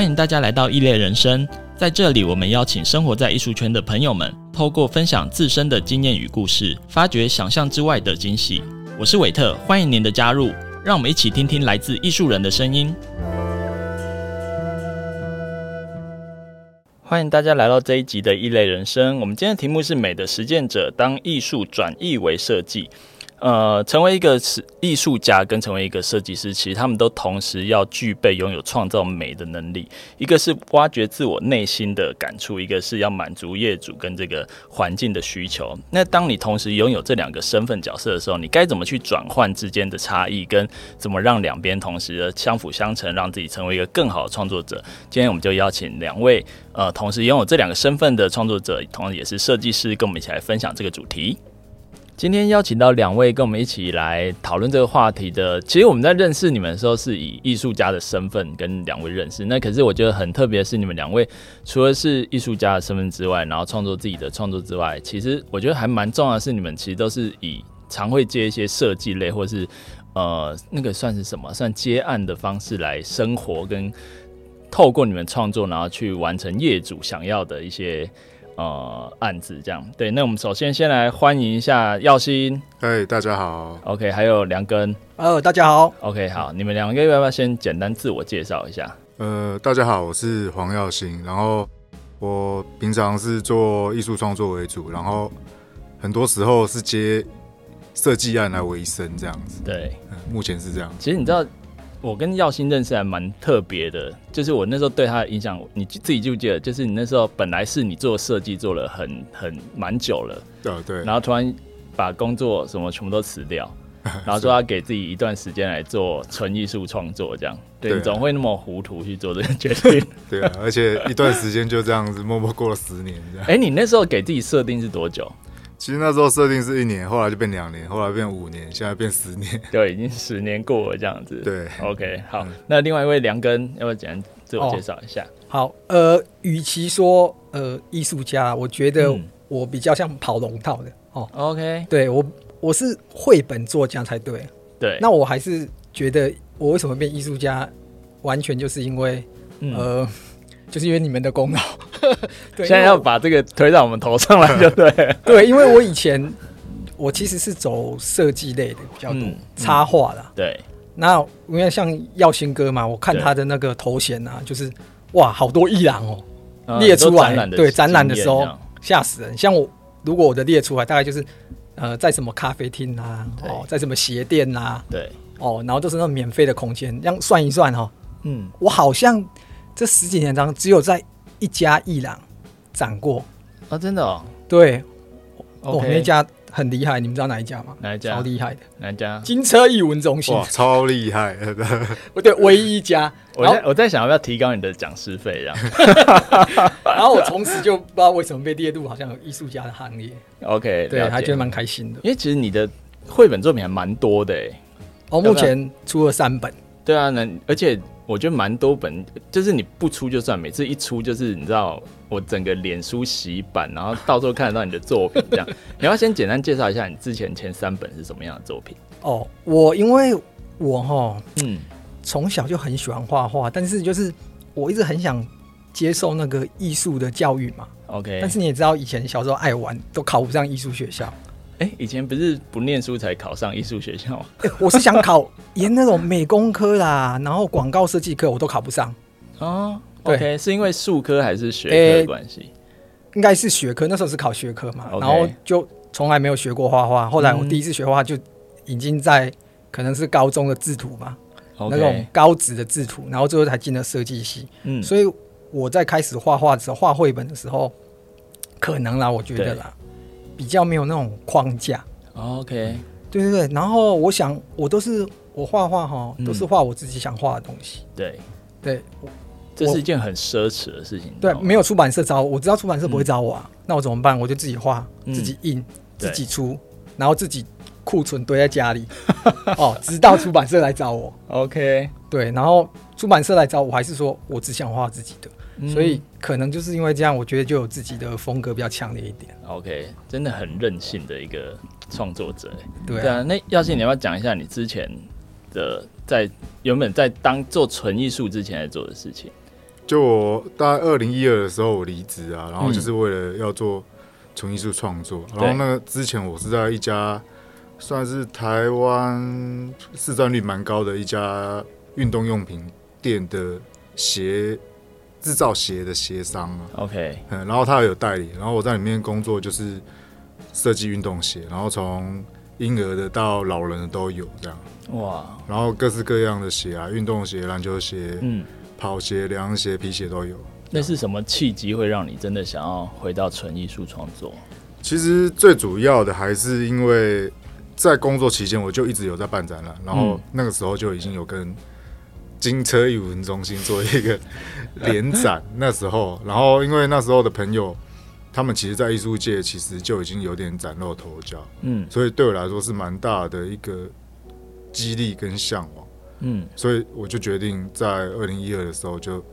欢迎大家来到异类人生，在这里，我们邀请生活在艺术圈的朋友们，透过分享自身的经验与故事，发掘想象之外的惊喜。我是韦特，欢迎您的加入，让我们一起听听来自艺术人的声音。欢迎大家来到这一集的异类人生，我们今天的题目是美的实践者，当艺术转译为设计。呃，成为一个是艺术家跟成为一个设计师，其实他们都同时要具备拥有创造美的能力。一个是挖掘自我内心的感触，一个是要满足业主跟这个环境的需求。那当你同时拥有这两个身份角色的时候，你该怎么去转换之间的差异，跟怎么让两边同时的相辅相成，让自己成为一个更好的创作者？今天我们就邀请两位呃，同时拥有这两个身份的创作者，同时也是设计师，跟我们一起来分享这个主题。今天邀请到两位跟我们一起来讨论这个话题的，其实我们在认识你们的时候是以艺术家的身份跟两位认识。那可是我觉得很特别是，你们两位除了是艺术家的身份之外，然后创作自己的创作之外，其实我觉得还蛮重要的是，你们其实都是以常会接一些设计类或是呃那个算是什么，算接案的方式来生活，跟透过你们创作，然后去完成业主想要的一些。呃，案子这样对，那我们首先先来欢迎一下耀星，嗨，大家好，OK，还有梁根，呃，大家好，OK，好，你们两个要不要先简单自我介绍一下？呃，大家好，我是黄耀星，然后我平常是做艺术创作为主，然后很多时候是接设计案来维生这样子，对，嗯，目前是这样。其实你知道。我跟耀星认识还蛮特别的，就是我那时候对他的印象，你自己记不记得，就是你那时候本来是你做设计做了很很蛮久了，对对，然后突然把工作什么全部都辞掉，然后说要给自己一段时间来做纯艺术创作，这样，对，你总会那么糊涂去做这个决定，对啊，而且一段时间就这样子默默过了十年，这样。哎，你那时候给自己设定是多久？其实那时候设定是一年，后来就变两年，后来变五年，现在变十年。对，已经十年过了这样子。对，OK，好。嗯、那另外一位梁根，要不要简单自我介绍一下？哦、好，呃，与其说呃艺术家，我觉得我比较像跑龙套的哦。OK，对我我是绘本作家才对。对，那我还是觉得我为什么变艺术家，完全就是因为、嗯、呃。就是因为你们的功劳，对，现在要把这个推到我们头上来，就对。对，因为我以前我其实是走设计类的比较多，插画啦。对，那因为像耀星哥嘛，我看他的那个头衔啊，就是哇，好多艺廊哦，列出来，对，展览的时候吓死人。像我，如果我的列出来，大概就是呃，在什么咖啡厅啊，哦，在什么鞋店啊，对，哦，然后都是那种免费的空间，这样算一算哈，嗯，我好像。这十几年当中，只有在一家艺廊展过啊！真的哦，对，哦，那家很厉害，你们知道哪一家吗？哪一家？超厉害的，哪一家？金车艺文中心，哇，超厉害！我对，唯一一家。我在我在想要不要提高你的讲师费，这样。然后我从此就不知道为什么被列入好像有艺术家的行列。OK，对，还觉得蛮开心的，因为其实你的绘本作品还蛮多的诶。哦，目前出了三本。对啊，那而且。我觉得蛮多本，就是你不出就算，每次一出就是你知道，我整个脸书洗版，然后到时候看得到你的作品这样。你要先简单介绍一下你之前前三本是什么样的作品？哦，我因为我哈，嗯，从小就很喜欢画画，但是就是我一直很想接受那个艺术的教育嘛。OK，但是你也知道，以前小时候爱玩，都考不上艺术学校。哎、欸，以前不是不念书才考上艺术学校吗？欸？我是想考研那种美工科啦，然后广告设计科我都考不上。哦，对，okay, 是因为术科还是学科的关系？欸，应该是学科，那时候是考学科嘛，Okay. 然后就从来没有学过画画。后来我第一次学画就已经在可能是高中的制图嘛，Okay. 那种高职的制图，然后最后才进了设计系。嗯，所以我在开始画画的时候，画绘本的时候，可能啦，我觉得啦。比较没有那种框架，OK，对对对。然后我想，我都是我画画哈，都是画我自己想画的东西。对对，这是一件很奢侈的事情。对，没有出版社找我，我知道出版社不会找我啊，那我怎么办？我就自己画，自己印，自己出，然后自己库存堆在家里。哦，直到出版社来找我，OK，对。然后出版社来找我，还是说我只想画自己的。所以可能就是因为这样，我觉得就有自己的风格比较强烈一点。OK，真的很任性的一个创作者。对啊，那耀信，你要不要讲一下你之前的在原本在当做纯艺术之前在做的事情？就我大概二零一二的时候我离职啊，然后就是为了要做纯艺术创作。嗯、然后那个之前我是在一家算是台湾市占率蛮高的一家运动用品店的鞋制造鞋的鞋商啊。OK，嗯，然后他有代理，然后我在里面工作就是设计运动鞋，然后从婴儿的到老人的都有这样。哇，然后各式各样的鞋啊，运动鞋、篮球鞋，嗯。跑鞋、凉鞋、皮鞋都有。那是什么契机会让你真的想要回到纯艺术创作？其实最主要的还是因为在工作期间，我就一直有在办展览，然后那个时候就已经有跟金车艺文中心做一个联展。那时候，然后因为那时候的朋友，他们其实，在艺术界其实就已经有点崭露头角，嗯，所以对我来说是蛮大的一个激励跟向往。嗯，所以我就决定在二零一二的时候就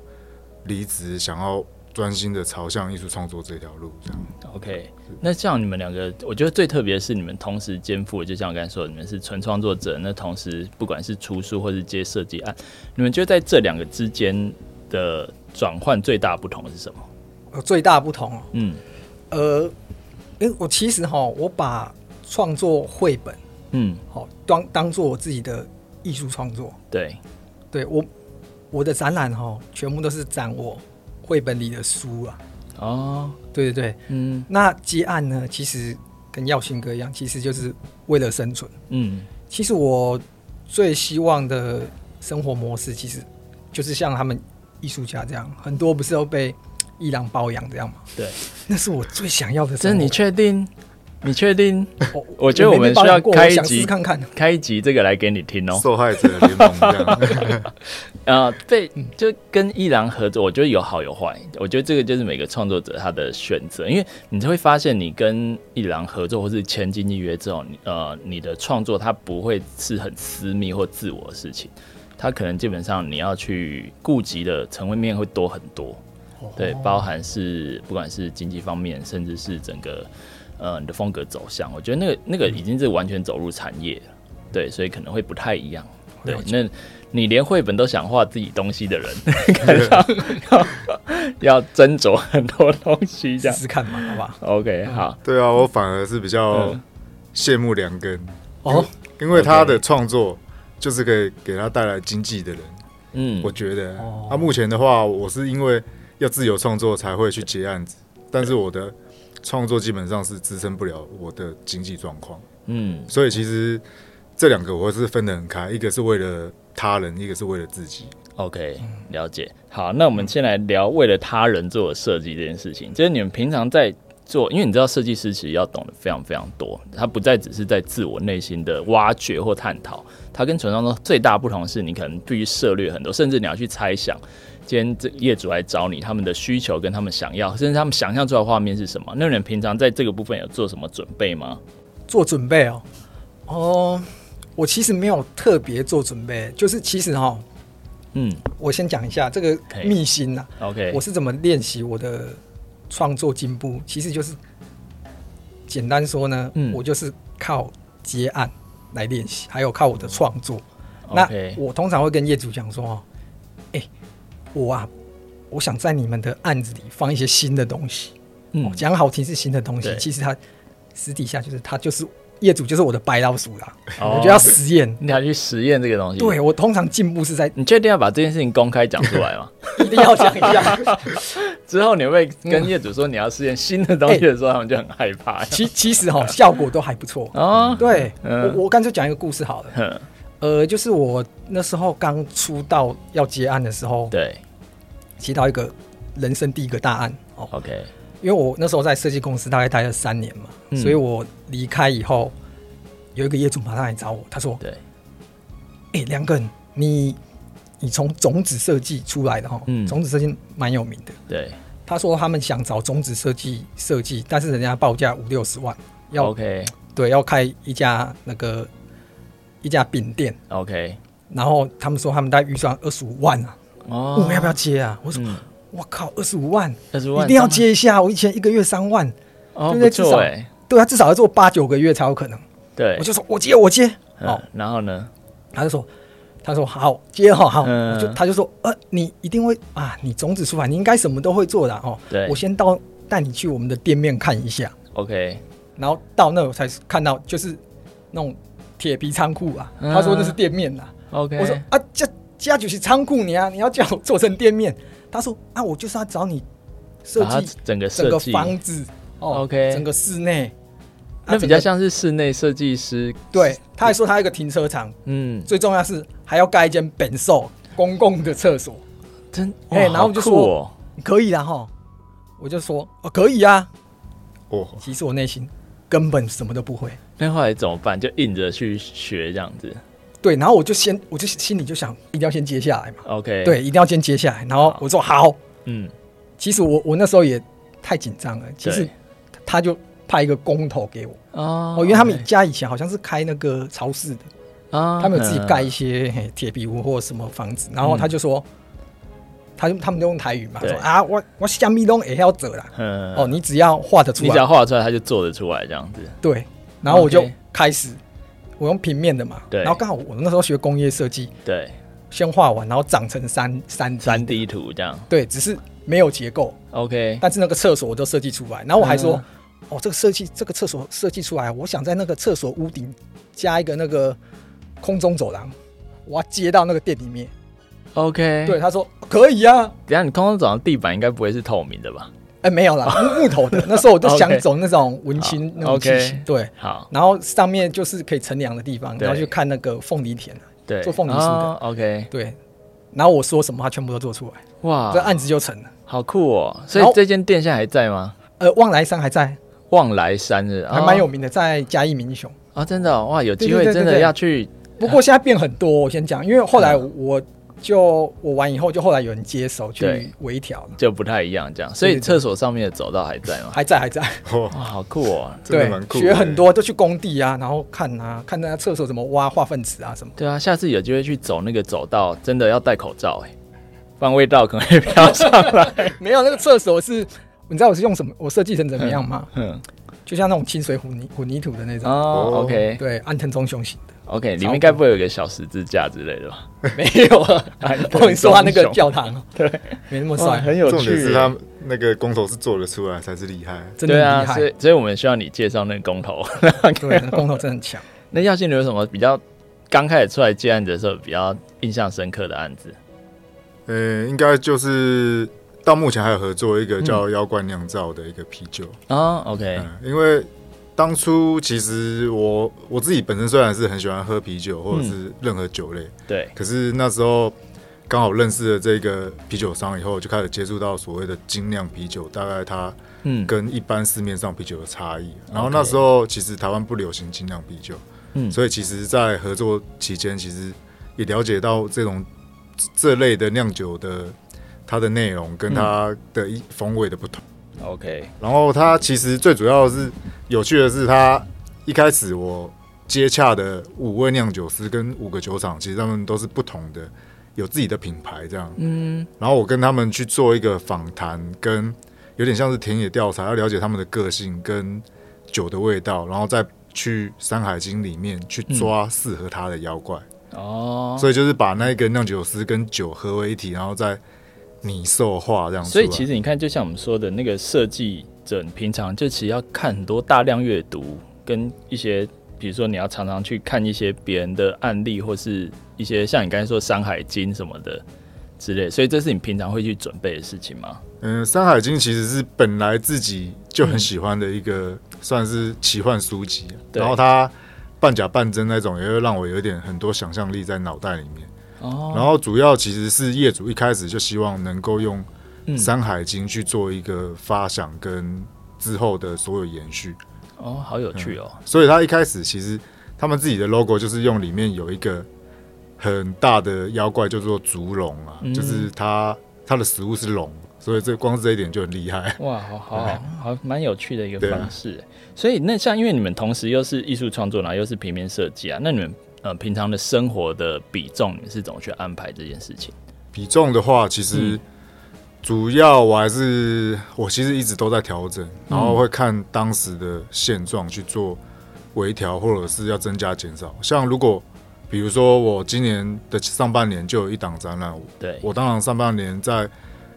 离职，想要专心的朝向艺术创作这条路。这样，OK。那像你们两个，我觉得最特别的是你们同时肩负，就像我刚才说，你们是纯创作者，那同时不管是出书或是接设计案，你们觉得在这两个之间的转换最大不同是什么？呃，最大不同，嗯，呃，因为我其实哈，我把创作绘本，嗯，好当当做我自己的。艺术创作，对，对我我的展览哈，全部都是展我绘本里的书啊。哦，对对对，嗯，那接案呢，其实跟耀星哥一样，其实就是为了生存。嗯，其实我最希望的生活模式，其实就是像他们艺术家这样，很多不是都被伊朗包养这样吗？对，那是我最想要的。真的，你确定？你确定？我觉得我们需要开一集看看，开一集这个来给你听哦。受害者联盟这样，呃，被就跟一郎合作，我觉得有好有坏。我觉得这个就是每个创作者他的选择，因为你就会发现，你跟一郎合作或是签经纪约之后，呃，你的创作它不会是很私密或自我的事情，它可能基本上你要去顾及的层面会多很多。对，包含是不管是经济方面，甚至是整个。呃，你的风格走向，我觉得那个那个已经是完全走入产业了，对，所以可能会不太一样。对，那你连绘本都想画自己东西的人，要要斟酌很多东西，这样试试看嘛，好吧？OK，好。对啊，我反而是比较羡慕梁根哦，因为他的创作就是可以给他带来经济的人。嗯，我觉得，他目前的话，我是因为要自由创作才会去接案子，但是我的。创作基本上是支撑不了我的经济状况，嗯，所以其实这两个我是分得很开，一个是为了他人，一个是为了自己。OK，了解。好，那我们先来聊为了他人做的设计这件事情。就是你们平常在做，因为你知道设计师其实要懂得非常非常多，他不再只是在自我内心的挖掘或探讨，他跟传统中最大不同是你可能必须涉略很多，甚至你要去猜想。今天这业主来找你，他们的需求跟他们想要，甚至他们想象出来的画面是什么？那你们平常在这个部分有做什么准备吗？做准备哦，哦，我其实没有特别做准备，就是其实哈，嗯，我先讲一下这个秘辛呐。OK，我是怎么练习我的创作进步？其实就是简单说呢，嗯，我就是靠接案来练习，还有靠我的创作。那我通常会跟业主讲说。我啊，我想在你们的案子里放一些新的东西。嗯，讲好听是新的东西，其实他私底下就是他就是业主，就是我的白老鼠啦。哦、我就要实验，你要去实验这个东西。对，我通常进步是在，你确定要把这件事情公开讲出来吗？一定要讲一下。之后你会跟业主说你要试验新的东西的时候，欸、他们就很害怕。其其实哈，效果都还不错。哦，对，嗯、我我干脆讲一个故事好了。嗯呃，就是我那时候刚出道要接案的时候，对，接到一个人生第一个大案哦。OK，因为我那时候在设计公司大概待了三年嘛，嗯、所以我离开以后，有一个业主马上来找我，他说：“对，哎、欸，良根，你你从种子设计出来的哈，嗯，种子设计蛮有名的。对，他说他们想找种子设计设计，但是人家报价五六十万，要 OK，对，要开一家那个。”一家饼店，OK，然后他们说他们大概预算二十五万啊，哦，我们要不要接啊？我说，我靠，二十五万，二十五万一定要接一下。我以前一个月三万，哦，对啊，至少要做八九个月才有可能。对，我就说我接我接，哦，然后呢，他就说，他说好接好好，嗯、就他就说呃，你一定会啊，你种子出来，你应该什么都会做的哦。对，我先到带你去我们的店面看一下。OK，然后到那我才看到就是那种铁皮仓库啊。嗯、他说那是店面呐。OK，我说啊，这家就是仓库，你啊，你要叫我做成店面。他说啊，我就是要找你设计整个整个房子哦，OK，整个室内。那比较像是室内设计师，对，他还说他有一个停车场，嗯，最重要是还要盖一间本寿公共的厕所，真哎，然后我就说可以啦哈，我就说哦可以啊，哦，其实我内心根本什么都不会，那后来怎么办？就硬着去学这样子，对，然后我就先我就心里就想一定要先接下来嘛，OK，对，一定要先接下来，然后我说好，嗯，其实我我那时候也太紧张了，其实他就。派一个工头给我。哦，因为他们家以前好像是开那个超市的啊，他们有自己盖一些铁皮屋或什么房子，然后他就说，他他们都用台语嘛，说啊，我我虾米都也要走了，哦，你只要画得出来，你只要画出来，他就做得出来这样子。对，然后我就开始，我用平面的嘛，对，然后刚好我那时候学工业设计，对，先画完，然后长成三三三 D 图这样，对，只是没有结构，OK，但是那个厕所我都设计出来，然后我还说。哦，这个设计，这个厕所设计出来，我想在那个厕所屋顶加一个那个空中走廊，我要接到那个店里面。OK，对，他说可以啊。等下你空中走廊地板应该不会是透明的吧？哎，没有啦，木木头的。那时候我都想走那种文青 那种气息。对，好。然后上面就是可以乘凉的地方，然后去看那个凤梨田，对，做凤梨酥的。OK，对。然后我说什么，他全部都做出来。哇，这案子就成了，好酷哦！所以这间店现在还在吗？呃，望来山还在。望来山是还蛮有名的，在嘉义民雄啊，真的哇，有机会真的要去。不过现在变很多，我先讲，因为后来我就我完以后，就后来有人接手去微调了，就不太一样这样。所以厕所上面的走道还在吗？还在，还在。哇，好酷哦！对，学很多都去工地啊，然后看啊，看那厕所怎么挖化粪池啊什么。对啊，下次有机会去走那个走道，真的要戴口罩哎，不然味道可能会飘上来。没有，那个厕所是。你知道我是用什么？我设计成怎么样吗？嗯，就像那种清水混凝混凝土的那种。哦，OK，对，安藤忠雄型的。OK，里面该不会有一个小十字架之类的吧？没有啊，不跟你说他那个教堂，对，没那么帅，很有趣。重点是他那个工头是做得出来才是厉害，真的厉害。所以，所以我们需要你介绍那个工头。对，那工头真的很强。那耀信，你有什么比较刚开始出来接案子的时候比较印象深刻的案子？呃，应该就是。到目前还有合作一个叫“妖怪酿造”的一个啤酒啊，OK，因为当初其实我我自己本身虽然是很喜欢喝啤酒或者是任何酒类，对，可是那时候刚好认识了这个啤酒商以后，就开始接触到所谓的精酿啤酒，大概它嗯。跟一般市面上啤酒的差异。然后那时候其实台湾不流行精酿啤酒，嗯，所以其实，在合作期间，其实也了解到这种这类的酿酒的。它的内容跟它的一风味的不同，OK。然后它其实最主要的是有趣的是，它一开始我接洽的五位酿酒师跟五个酒厂，其实他们都是不同的，有自己的品牌这样。嗯。然后我跟他们去做一个访谈，跟有点像是田野调查，要了解他们的个性跟酒的味道，然后再去《山海经》里面去抓适合他的妖怪。哦。所以就是把那个酿酒师跟酒合为一体，然后再。拟兽化这样，所以其实你看，就像我们说的那个设计者，平常就其实要看很多大量阅读，跟一些比如说你要常常去看一些别人的案例，或是一些像你刚才说《山海经》什么的之类，所以这是你平常会去准备的事情吗？嗯，《山海经》其实是本来自己就很喜欢的一个算是奇幻书籍，嗯、然后它半假半真那种，也会让我有点很多想象力在脑袋里面。哦，然后主要其实是业主一开始就希望能够用《山海经》去做一个发想跟之后的所有延续。哦，好有趣哦！所以他一开始其实他们自己的 logo 就是用里面有一个很大的妖怪，叫做烛龙啊，嗯、就是它它的食物是龙，所以这光是这一点就很厉害。哇，好好好，好蛮有趣的一个方式。所以那像因为你们同时又是艺术创作，然后又是平面设计啊，那你们。呃，平常的生活的比重，你是怎么去安排这件事情？比重的话，其实主要我还是我其实一直都在调整，然后会看当时的现状去做微调，或者是要增加减少。像如果比如说我今年的上半年就有一档展览，对，我当然上半年在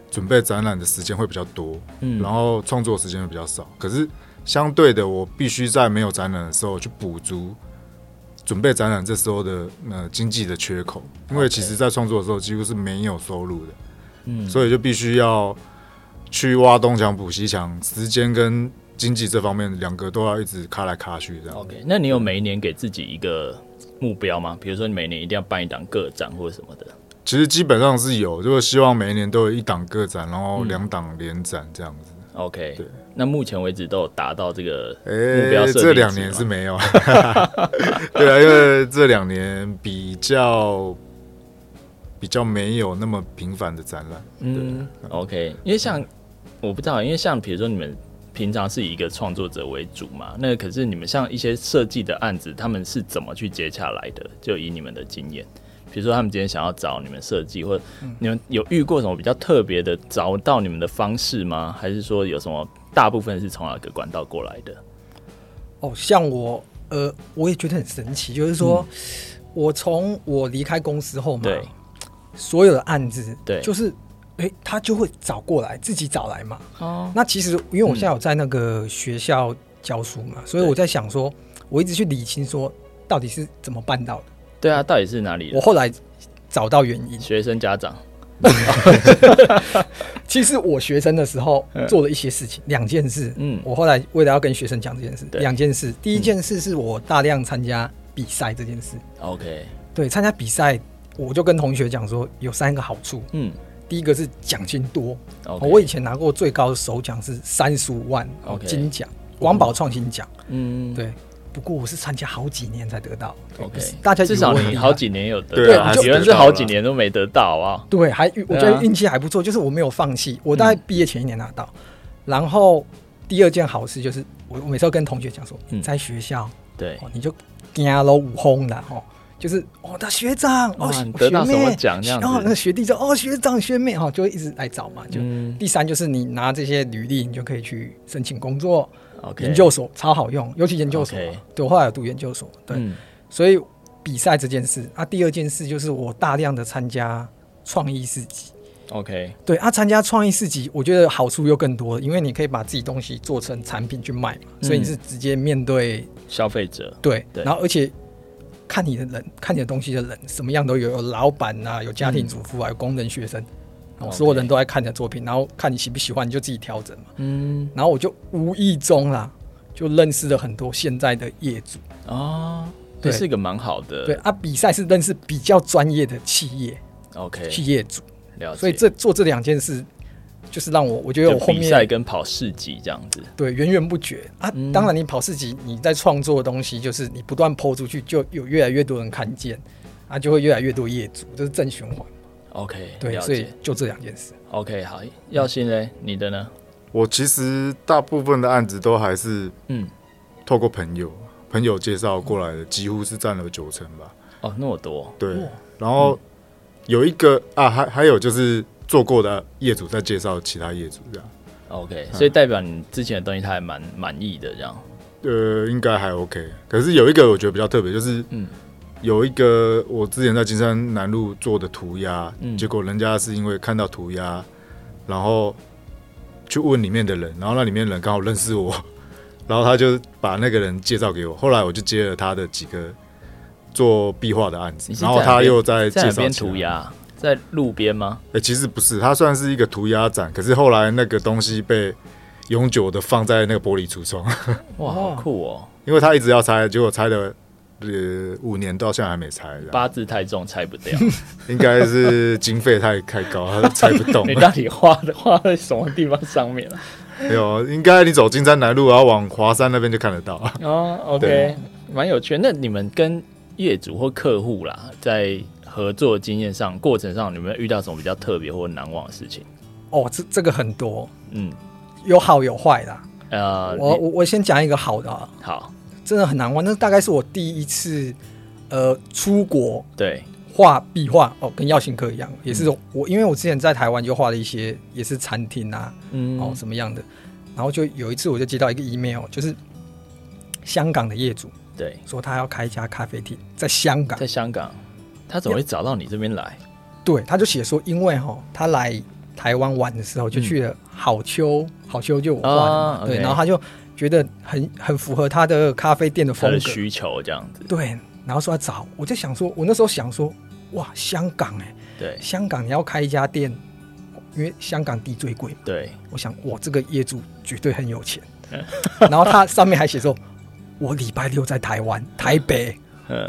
准备展览的时间会比较多，嗯，然后创作时间会比较少。可是相对的，我必须在没有展览的时候去补足准备展览这时候的呃经济的缺口，因为其实在创作的时候几乎是没有收入的，嗯，所以就必须要去挖东墙补西墙，时间跟经济这方面两个都要一直卡来卡去这样。OK，那你有每一年给自己一个目标吗？比如说你每年一定要办一档个展或者什么的？其实基本上是有，就是希望每一年都有一档个展，然后两档联展这样子。嗯、OK，对。那目前为止都有达到这个目标设定、欸、这两年是没有。对啊，因为这两年比较比较没有那么频繁的展览。嗯，OK，因为像我不知道，因为像比如说你们。平常是以一个创作者为主嘛？那可是你们像一些设计的案子，他们是怎么去接洽来的？就以你们的经验，比如说他们今天想要找你们设计，或者你们有遇过什么比较特别的找到你们的方式吗？还是说有什么大部分是从哪个管道过来的？哦，像我，呃，我也觉得很神奇，就是说、嗯、我从我离开公司后嘛，对，所有的案子，对，就是。哎、欸，他就会找过来，自己找来嘛。哦，那其实因为我现在有在那个学校教书嘛，嗯、所以我在想说，我一直去理清说，到底是怎么办到的？对啊，到底是哪里？我后来找到原因，学生家长。其实我学生的时候做了一些事情，两件事。嗯，我后来为了要跟学生讲这件事，两件事。第一件事是我大量参加比赛这件事。OK，、嗯、对，参加比赛，我就跟同学讲说，有三个好处。嗯。第一个是奖金多.我以前拿过最高的首奖是三十五万金奖，光宝创新奖。嗯，对。不过我是参加好几年才得到。OK，大家至少你好几年有得到，对，有人是好几年都没得到啊。对，还我觉得运气还不错，就是我没有放弃。我大概毕业前一年拿到。然后第二件好事就是，我我每次都跟同学讲说，在学校，对，你就惊了五轰的哦。就是哦，他学长哦，学妹，得到什么奖？然后那个学弟说哦，学长学妹哈，就会一直来找嘛。就、嗯、第三就是你拿这些履历，你就可以去申请工作。研究所超好用，尤其研究所。对，我后来有读研究所。对，嗯、所以比赛这件事啊，第二件事就是我大量的参加创意市集。OK，对啊，参加创意市集，我觉得好处又更多，因为你可以把自己东西做成产品去卖嘛，嗯、所以你是直接面对消费者。对，对，然后而且。看你的人，看你的东西的人，什么样都有，有老板啊，有家庭主妇啊，有工人、学生，嗯、所有人都在看你的作品，然后看你喜不喜欢，你就自己调整嘛。嗯，然后我就无意中啦，就认识了很多现在的业主哦，这是一个蛮好的。对啊，比赛是认识比较专业的企业，OK，企业主，了解。所以这做这两件事。就是让我，我觉得我后面比赛跟跑市集这样子，对，源源不绝啊。嗯、当然，你跑市集，你在创作的东西，就是你不断抛出去，就有越来越多人看见，啊，就会越来越多业主，这是正循环。OK，对，所以就这两件事。OK，好，耀新嘞？你的呢？我其实大部分的案子都还是嗯，透过朋友，朋友介绍过来的，几乎是占了九成吧。哦，那么多。对，然后有一个啊，还还有就是。做过的业主在介绍其他业主这样，OK，所以代表你之前的东西他还蛮满意的这样，呃，应该还 OK。可是有一个我觉得比较特别，就是嗯，有一个我之前在金山南路做的涂鸦，嗯，结果人家是因为看到涂鸦，然后去问里面的人，然后那里面的人刚好认识我，然后他就把那个人介绍给我，后来我就接了他的几个做壁画的案子，然后他又在介绍涂鸦。在路边吗？哎、欸，其实不是，他算是一个涂鸦展。可是后来那个东西被永久的放在那个玻璃橱窗。哇，好酷哦！因为他一直要拆，结果拆了呃五年，到现在还没拆。八字太重，拆不掉。应该是经费太太高，他拆不动。你到底花的画在什么地方上面了？没有，应该你走金山南路，然后往华山那边就看得到。哦，OK，蛮有趣。那你们跟业主或客户啦，在合作经验上，过程上，你们有没有遇到什么比较特别或难忘的事情？哦，这这个很多，嗯，有好有坏的。呃，我我我先讲一个好的啊。好，真的很难忘，那大概是我第一次呃出国，对，画壁画哦，跟耀行哥一样，也是我，因为我之前在台湾就画了一些，也是餐厅啊，嗯。哦，什么样的，然后就有一次我就接到一个 email，就是香港的业主对，说他要开一家咖啡厅在香港，在香港，他怎么会找到你这边来？对，他就写说，因为哈，他来台湾玩的时候就去了好秋，嗯、好秋就我画的嘛，对，然后他就觉得很很符合他的咖啡店的风格。的需求这样子，对，然后说要找，我就想说，我那时候想说，哇，香港哎、欸，对，香港你要开一家店，因为香港地最贵，对，我想哇，这个业主绝对很有钱，然后他上面还写说，我礼拜六在台湾台北，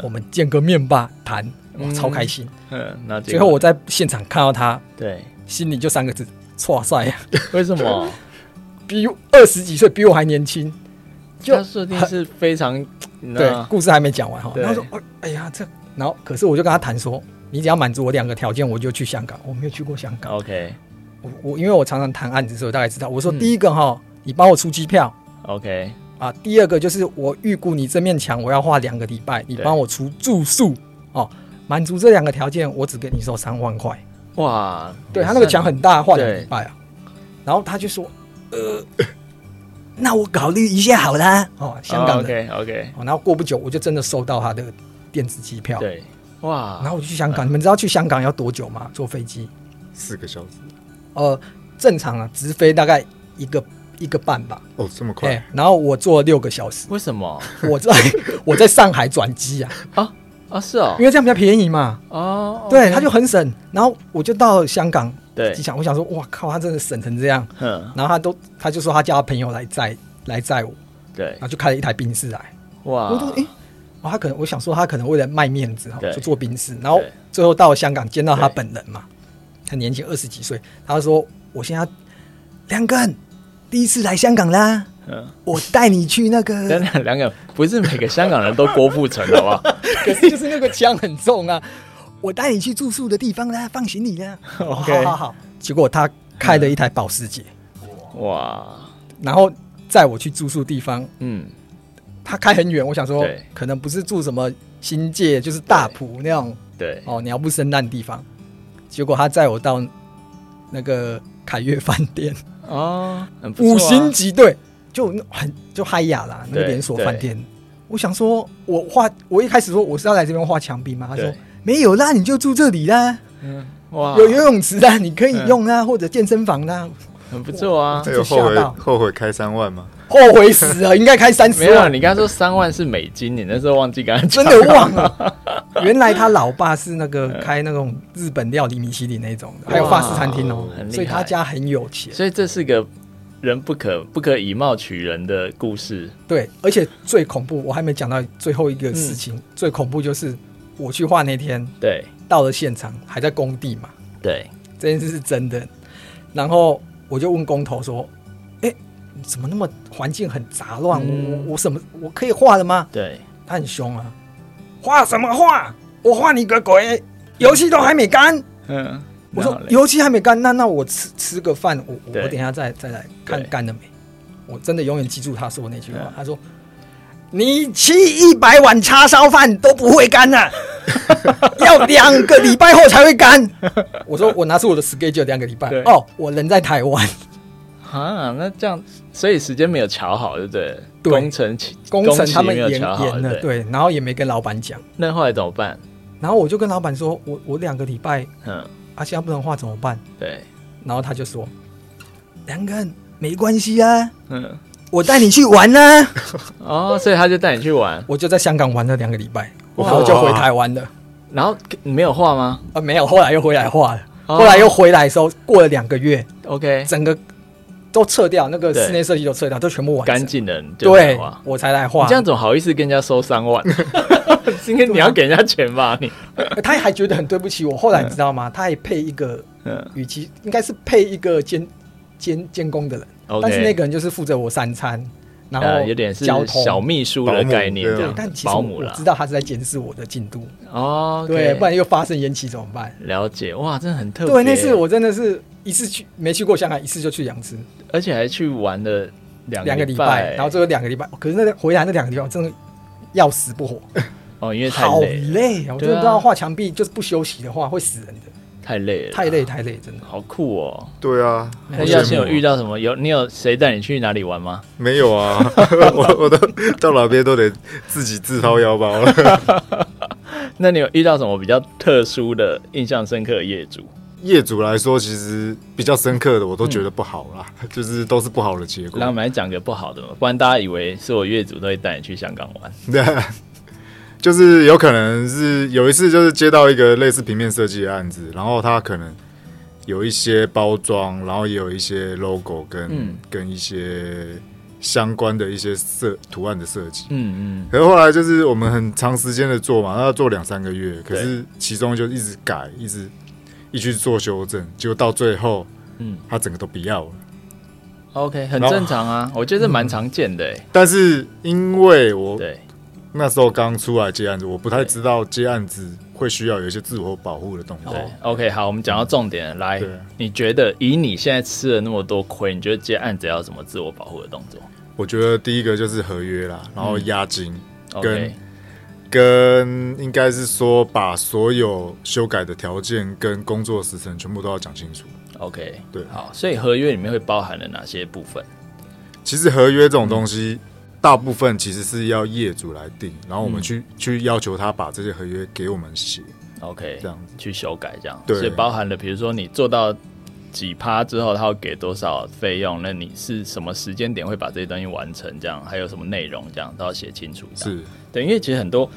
我们见个面吧，谈。我超开心，嗯，那最后我在现场看到他，对，心里就三个字：挫赛呀。为什么？比二十几岁，比我还年轻，就设定是非常对。故事还没讲完哈，然后说：“哎呀，这……然后可是我就跟他谈说，你只要满足我两个条件，我就去香港。我没有去过香港，OK。我我因为我常常谈案子的时候，大概知道。我说第一个哈，你帮我出机票，OK。啊，第二个就是我预估你这面墙我要画两个礼拜，你帮我出住宿哦。”满足这两个条件，我只给你收三万块。哇，对他那个墙很大，画两个礼拜啊。然后他就说：“呃，那我考虑一下好啦。”哦，香港的 OK OK。然后过不久，我就真的收到他的电子机票。对，哇。然后我就去香港，你们知道去香港要多久吗？坐飞机四个小时。呃，正常啊，直飞大概一个一个半吧。哦，这么快。然后我坐六个小时。为什么？我在 我在上海转机啊。啊。啊，是哦，因为这样比较便宜嘛。哦，对，他就很省。然后我就到香港，对，机场，我想说，哇靠，他真的省成这样。嗯。然后他都，他就说他叫他朋友来载，来载我。对。然后就开了一台宾士来。哇。我都，哎，哦，他可能，我想说他可能为了卖面子哈，就坐宾士。然后最后到了香港见到他本人嘛，他年轻二十几岁，他就说，我现在两个人第一次来香港啦。嗯，我带你去那个。两两个不是每个香港人都郭富城，好不好？可是就是那个枪很重啊。我带你去住宿的地方啦，放行李啦。OK，好好好。结果他开了一台保时捷，哇！然后载我去住宿地方，嗯，他开很远，我想说可能不是住什么新界，就是大埔那种，对哦，鸟不生蛋地方。结果他载我到那个凯悦饭店哦，五星级对。就很就嗨雅啦，那个连锁饭店。我想说，我画，我一开始说我是要来这边画墙壁嘛。他说没有啦，你就住这里啦。嗯，哇，有游泳池啦，你可以用啊，或者健身房啦，很不错啊。有后悔后悔开三万吗？后悔死了，应该开三十万。没有，你刚才说三万是美金，你那时候忘记刚才真的忘了。原来他老爸是那个开那种日本料理米其林那种，还有法式餐厅哦，所以他家很有钱。所以这是个。人不可不可以貌取人的故事，对，而且最恐怖，我还没讲到最后一个事情，嗯、最恐怖就是我去画那天，对，到了现场还在工地嘛，对，这件事是真的，然后我就问工头说，哎、欸，怎么那么环境很杂乱？嗯、我我什么我可以画了吗？对，他很凶啊，画什么画？我画你个鬼！油漆都还没干，嗯。我说油漆还没干，那那我吃吃个饭，我我等一下再再来看干了没。我真的永远记住他说的那句话，他说：“你吃一百碗叉烧饭都不会干啊，要两个礼拜后才会干。”我说：“我拿出我的 schedule 两个礼拜。”哦，我人在台湾啊，那这样所以时间没有瞧好，对不对？工程工程他们延延了，对，然后也没跟老板讲。那后来怎么办？然后我就跟老板说：“我我两个礼拜，嗯。”啊，现在不能画怎么办？对，然后他就说：“两个人没关系啊，嗯，我带你去玩呢。”哦，所以他就带你去玩，我就在香港玩了两个礼拜，然后就回台湾了。然后你没有画吗？啊，没有，后来又回来画了。后来又回来的时候，过了两个月，OK，整个都撤掉，那个室内设计都撤掉，都全部完干净了。对，我才来画。你这样怎么好意思跟人家收三万？今天你要给人家钱吧？你他还觉得很对不起我。后来你知道吗？他还配一个，与其应该是配一个监监监工的人，但是那个人就是负责我三餐，然后有点是小秘书的概念，对。但其实我知道他是在监视我的进度哦，对，不然又发生延期怎么办？了解哇，真的很特别。对，那次我真的是一次去没去过香港，一次就去两次，而且还去玩了两两个礼拜，然后最后两个礼拜，可是那回来那两个地方真的要死不活。哦，因为好累，我真的不知道画墙壁就是不休息的话会死人的。太累了，太累太累，真的好酷哦。对啊，那要是有遇到什么？有你有谁带你去哪里玩吗？没有啊，我我都到哪边都得自己自掏腰包了。那你有遇到什么比较特殊的、印象深刻的业主？业主来说，其实比较深刻的，我都觉得不好啦，嗯、就是都是不好的结果。那我们来讲个不好的嘛，不然大家以为是我业主都会带你去香港玩。对，就是有可能是有一次，就是接到一个类似平面设计的案子，然后他可能有一些包装，然后也有一些 logo 跟、嗯、跟一些相关的一些设图案的设计。嗯嗯。可是后来就是我们很长时间的做嘛，要做两三个月，可是其中就一直改，一直。一去做修正，结果到最后，嗯，他整个都不要了。OK，很正常啊，我觉得蛮常见的、嗯。但是因为我对那时候刚出来接案子，我不太知道接案子会需要有一些自我保护的动作。OK，好，我们讲到重点来。你觉得以你现在吃了那么多亏，你觉得接案子要什么自我保护的动作？我觉得第一个就是合约啦，然后押金跟。跟应该是说，把所有修改的条件跟工作时程全部都要讲清楚。OK，对，好，所以合约里面会包含了哪些部分？其实合约这种东西，嗯、大部分其实是要业主来定，然后我们去、嗯、去要求他把这些合约给我们写。OK，这样去修改这样。对，所以包含了，比如说你做到几趴之后，他会给多少费用？那你是什么时间点会把这些东西完成？这样还有什么内容？这样都要写清楚。是。对，因为其实很多，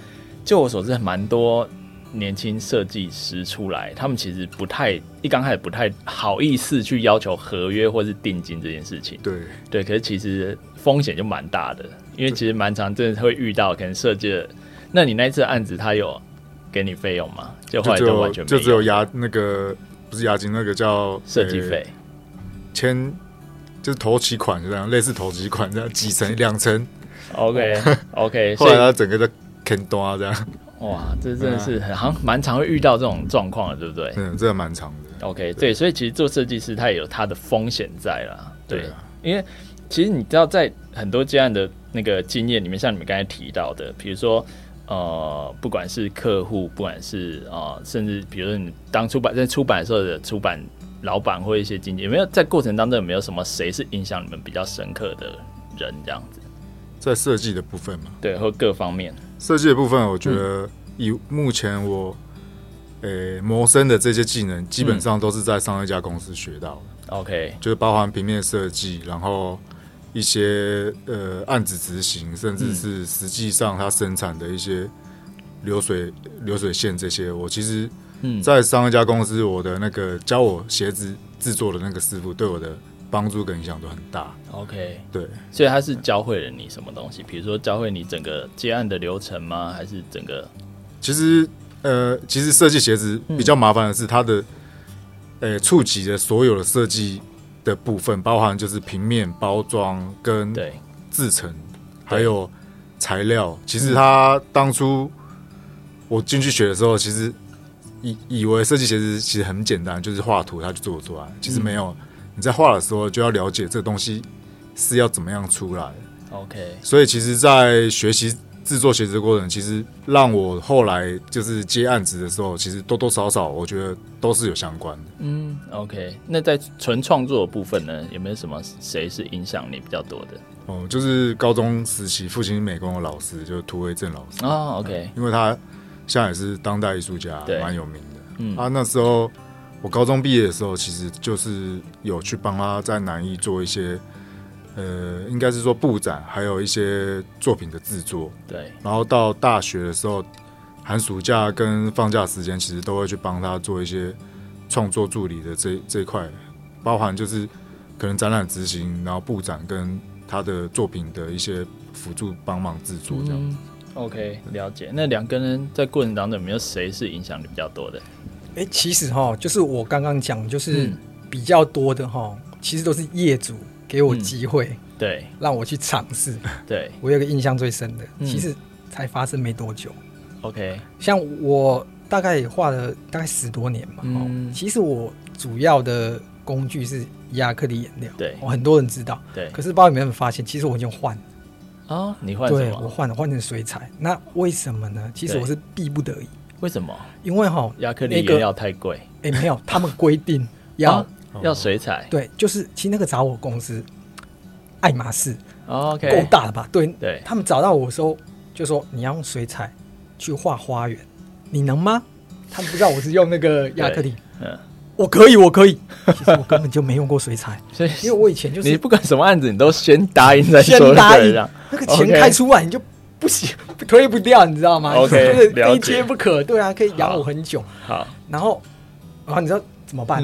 就我所知，蛮多年轻设计师出来，他们其实不太一刚开始不太好意思去要求合约或是定金这件事情。对对，可是其实风险就蛮大的，因为其实蛮常真的会遇到可能设计的。那你那次案子他有给你费用吗？就后来就完全就只有押那个不是押金，那个叫设计费，签就是头期款这样，类似投期款这样几层两层。OK OK，后来他整个就坑多这样，哇，这真的是很好像蛮常会遇到这种状况的，对不对？嗯，这个蛮常的。OK，对，对，所以其实做设计师他也有他的风险在啦，对，对啊，因为其实你知道，在很多这样的那个经验里面，像你们刚才提到的，比如说呃，不管是客户，不管是啊、呃，甚至比如说你当出版在出版的时候的出版老板或一些经纪，有没有在过程当中有没有什么谁是影响你们比较深刻的人这样子？在设计的部分嘛，对，或各方面设计的部分，我觉得以目前我诶、欸、谋生的这些技能，基本上都是在上一家公司学到的。OK，就是包含平面设计，然后一些呃案子执行，甚至是实际上它生产的一些流水流水线这些，我其实在上一家公司，我的那个教我鞋子制作的那个师傅对我的。帮助跟影响都很大。OK，对，所以他是教会了你什么东西？比如说教会你整个接案的流程吗？还是整个？其实，呃，其实设计鞋子比较麻烦的是它的，呃，触及的所有的设计的部分，包含就是平面包装跟对制成，还有材料。其实他当初我进去学的时候，其实以以为设计鞋子其实很简单，就是画图他就做出来，其实没有。你在画的时候就要了解这个东西是要怎么样出来。OK，所以其实，在学习制作鞋子的过程，其实让我后来就是接案子的时候，其实多多少少我觉得都是有相关的。嗯，OK，那在纯创作的部分呢，有没有什么谁是影响你比较多的？哦，就是高中时期父亲美工的老师，就是涂维正老师。哦，OK，因为他现在也是当代艺术家，蛮有名的。嗯，他那时候。我高中毕业的时候，其实就是有去帮他在南艺做一些，呃，应该是说布展，还有一些作品的制作。对。然后到大学的时候，寒暑假跟放假时间，其实都会去帮他做一些创作助理的这这一块，包含就是可能展览执行，然后布展跟他的作品的一些辅助帮忙制作这样子。嗯。OK，了解。那两个人在过程当中，有没有谁是影响力比较多的？哎、欸，其实哈，就是我刚刚讲，就是比较多的哈，嗯、其实都是业主给我机会、嗯，对，让我去尝试。对，我有个印象最深的，嗯、其实才发生没多久。OK，像我大概也画了大概十多年嘛，嗯，其实我主要的工具是亚克力颜料，对，我很多人知道，对，可是不知道有没有发现，其实我已经换了。啊、哦，你换？对，我换了，换成水彩。那为什么呢？其实我是逼不得已。为什么？因为哈，亚克力原料太贵。哎、欸，没有，他们规定 要、啊、要水彩。对，就是其实那个找我公司，爱马仕，OK，够大了吧？对对，他们找到我的时候就说你要用水彩去画花园，你能吗？他们不知道我是用那个 亚克力，嗯。我可以，我可以。其实我根本就没用过水彩，所以因为我以前就是你不管什么案子，你都先答应再说。先答应，那个钱开出来你就不行，推不掉，你知道吗？OK，就是非接不可。对啊，可以养我很久。好，然后，然后你知道怎么办？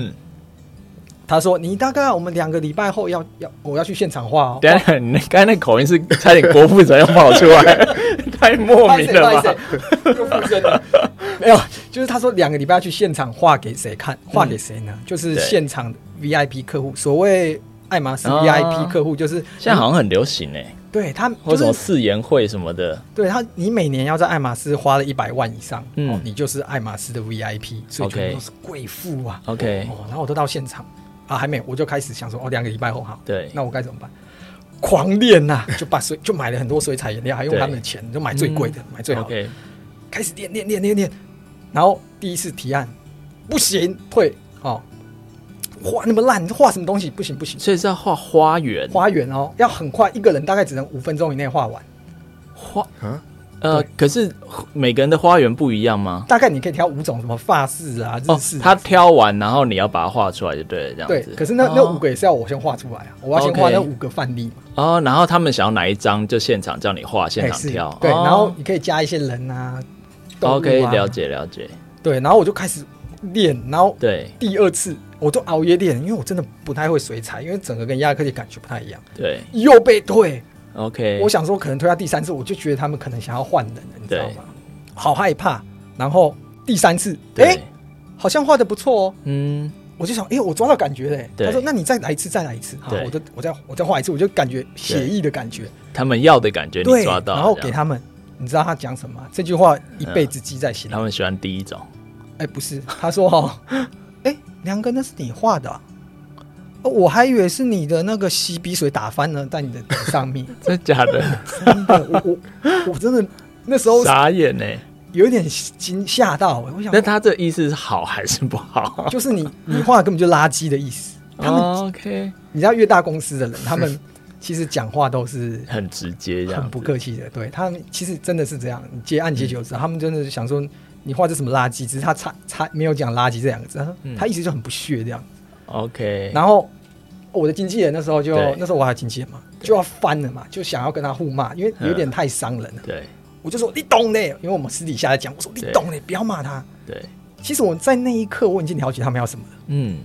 他说：“你大概我们两个礼拜后要要我要去现场画哦。”等下，你刚才那口音是差点国父怎样跑出来，太莫名了吧？又附身了。没有，就是他说两个礼拜要去现场画给谁看？画给谁呢？就是现场 VIP 客户。所谓爱马仕 VIP 客户，就是现在好像很流行哎。对他，或什么誓言会什么的。对他，你每年要在爱马仕花了一百万以上，嗯，你就是爱马仕的 VIP，所以全部都是贵妇啊。OK，哦，然后我都到现场。啊，还没，我就开始想说，哦，两个礼拜后好，对，那我该怎么办？狂练呐、啊，就把水，就买了很多水彩颜料，还用他们的钱，就买最贵的，嗯、买最好的开始练练练练练，然后第一次提案不行，退，哦，画那么烂，你画什么东西？不行不行，所以是要画花园，花园哦，要很快，一个人大概只能五分钟以内画完，画啊。呃，可是每个人的花园不一样吗？大概你可以挑五种，什么法式啊、日式。他挑完，然后你要把它画出来就对了，这样子。对，可是那那五个也是要我先画出来啊，我要先画那五个范例嘛。哦，然后他们想要哪一张，就现场叫你画，现场挑。对，然后你可以加一些人啊。OK，了解了解。对，然后我就开始练，然后对第二次我都熬夜练，因为我真的不太会水彩，因为整个跟亚克力感觉不太一样。对，又被退。OK，我想说可能推到第三次，我就觉得他们可能想要换人了，你知道吗？好害怕。然后第三次，哎，好像画的不错哦。嗯，我就想，哎，我抓到感觉嘞。他说：“那你再来一次，再来一次。”好，我就我再我再画一次，我就感觉写意的感觉，他们要的感觉，你抓到。然后给他们，你知道他讲什么？这句话一辈子记在心里。他们喜欢第一种。哎，不是，他说：“哈，哎，梁哥，那是你画的。”哦我还以为是你的那个洗笔水打翻了在你的上面，真的假的？真的，我我我真的那时候傻眼呢，有一点惊吓到。我想，那他这意思是好还是不好？就是你你画的根本就垃圾的意思。他们 OK，你知道越大公司的人，他们其实讲话都是很直接，很不客气的。对他们其实真的是这样，你接案接久之后，他们真的是想说你画这什么垃圾，只是他差差没有讲垃圾这两个字，他一直就很不屑这样。OK，然后我的经纪人那时候就那时候我还有经纪人嘛，就要翻了嘛，就想要跟他互骂，因为有点太伤人了。对，我就说你懂的，因为我们私底下在讲，我说你懂的，不要骂他。对，其实我在那一刻我已经了解他们要什么了。嗯，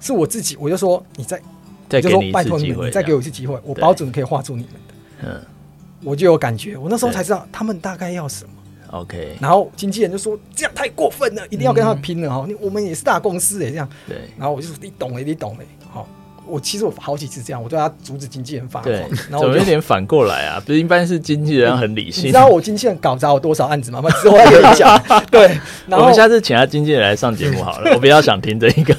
是我自己，我就说你再，再就说拜托你们，你再给我一次机会，我保准可以画出你们的。嗯，我就有感觉，我那时候才知道他们大概要什么。OK，然后经纪人就说这样太过分了，一定要跟他们拼了哈！你我们也是大公司哎，这样。对。然后我就说你懂嘞，你懂嘞。好，我其实我好几次这样，我都要阻止经纪人发狂。对。然后我有点反过来啊，不是一般是经纪人很理性。你知道我经纪人搞砸我多少案子吗？之后再跟你讲。对。我们下次请他经纪人来上节目好了，我比较想听这一个。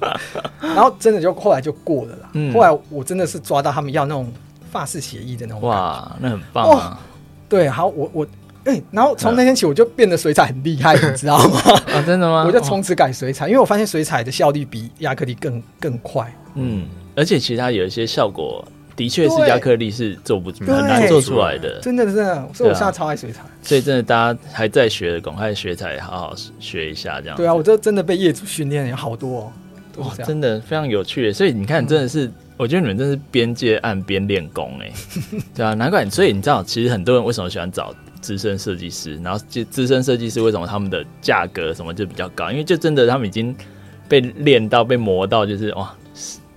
然后真的就后来就过了啦。嗯。后来我真的是抓到他们要那种发式协议的那种。哇，那很棒啊。对，好，我我。哎、欸，然后从那天起，我就变得水彩很厉害，你知道吗？啊，真的吗？我就从此改水彩，因为我发现水彩的效率比亚克力更更快。嗯，而且其他有一些效果，的确是亚克力是做不很难做出来的。真的真的，所以我现在超爱水彩。所以真的，大家还在学的，赶快学彩，好好学一下这样。对啊，我这真的被业主训练有好多哦，哇，真的非常有趣。所以你看，真的是。嗯我觉得你们真是边接案边练功哎，对啊，难怪。所以你知道，其实很多人为什么喜欢找资深设计师，然后资资深设计师为什么他们的价格什么就比较高？因为就真的他们已经被练到、被磨到，就是哇，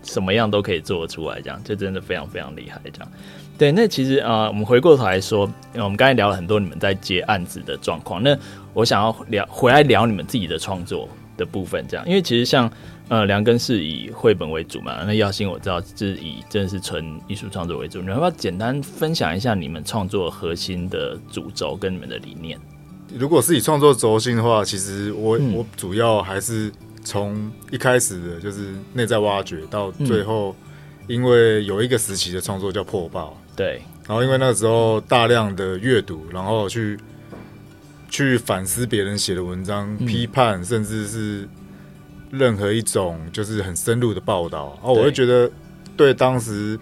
什么样都可以做出来，这样就真的非常非常厉害。这样，对。那其实啊、我们回过头来说，我们刚才聊了很多你们在接案子的状况。那我想要聊回来聊你们自己的创作的部分，这样，因为其实像。呃，梁根是以绘本为主嘛？那耀星我知道是以真的是纯艺术创作为主。你要不要简单分享一下你们创作核心的主轴跟你们的理念？如果是以创作轴心的话，其实我、嗯、我主要还是从一开始的就是内在挖掘到最后，因为有一个时期的创作叫破爆，对。然后因为那个时候大量的阅读，然后去去反思别人写的文章，嗯、批判，甚至是任何一种就是很深入的报道。啊，我会觉得对当时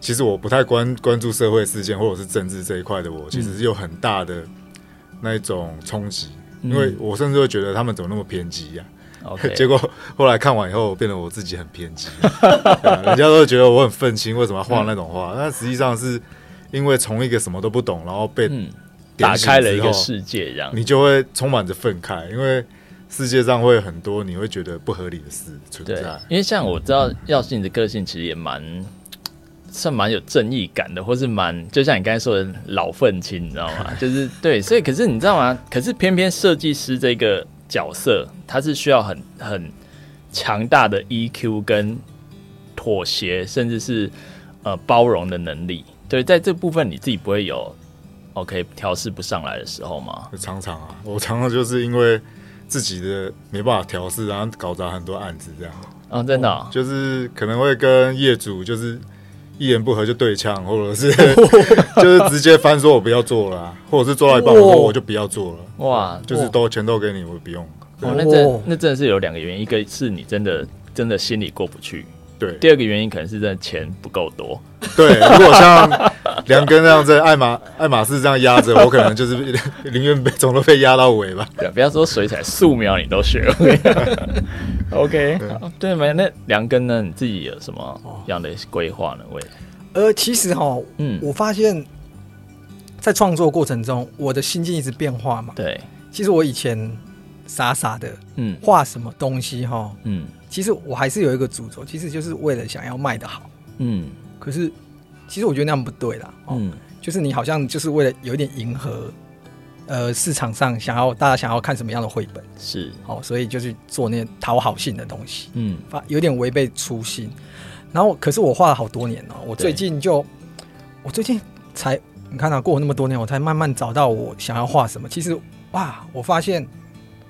其实我不太关关注社会事件或者是政治这一块的我，其实是有很大的那一种冲击，嗯、因为我甚至会觉得他们怎么那么偏激呀、啊？Okay. 结果后来看完以后，变得我自己很偏激，人家都会觉得我很愤青，为什么要画那种画？但实际上是因为从一个什么都不懂，然后被。嗯打开了一个世界，这样你就会充满着愤慨，因为世界上会有很多你会觉得不合理的事存在。因为像我知道耀信的个性其实也蛮 算蛮有正义感的，或是蛮就像你刚才说的老愤青，你知道吗？就是对，所以可是你知道吗？可是偏偏设计师这个角色，他是需要很很强大的 EQ 跟妥协，甚至是呃包容的能力。对，在这部分你自己不会有。OK，调试不上来的时候吗？常常啊，我常常就是因为自己的没办法调试，然后搞砸很多案子这样。啊、哦，真的、哦，就是可能会跟业主就是一言不合就对呛，或者是 就是直接翻说我不要做了，或者是做到一半我说我就不要做了。哇，就是都钱都给你，我不用。哦，那真那真的是有两个原因，一个是你真的真的心里过不去。对，第二个原因可能是真的钱不够多。对，如果像 梁根那样在爱马爱马仕这样压着，我可能就是 宁愿被总都被压到尾吧。对，不要说水彩素描你都学会。OK，对没？那梁根呢？你自己有什么样的规划呢？未来？呃，其实哈，嗯，我发现，在创作过程中，我的心境一直变化嘛。对，其实我以前傻傻的，嗯，画什么东西哈，嗯。其实我还是有一个主轴，其实就是为了想要卖的好，嗯。可是，其实我觉得那样不对啦，嗯。就是你好像就是为了有一点迎合，呃，市场上想要大家想要看什么样的绘本，是，哦，所以就去做那些讨好性的东西，嗯，发有点违背初心。然后，可是我画了好多年哦，我最近就，我最近才，你看啊，过了那么多年，我才慢慢找到我想要画什么。其实，哇，我发现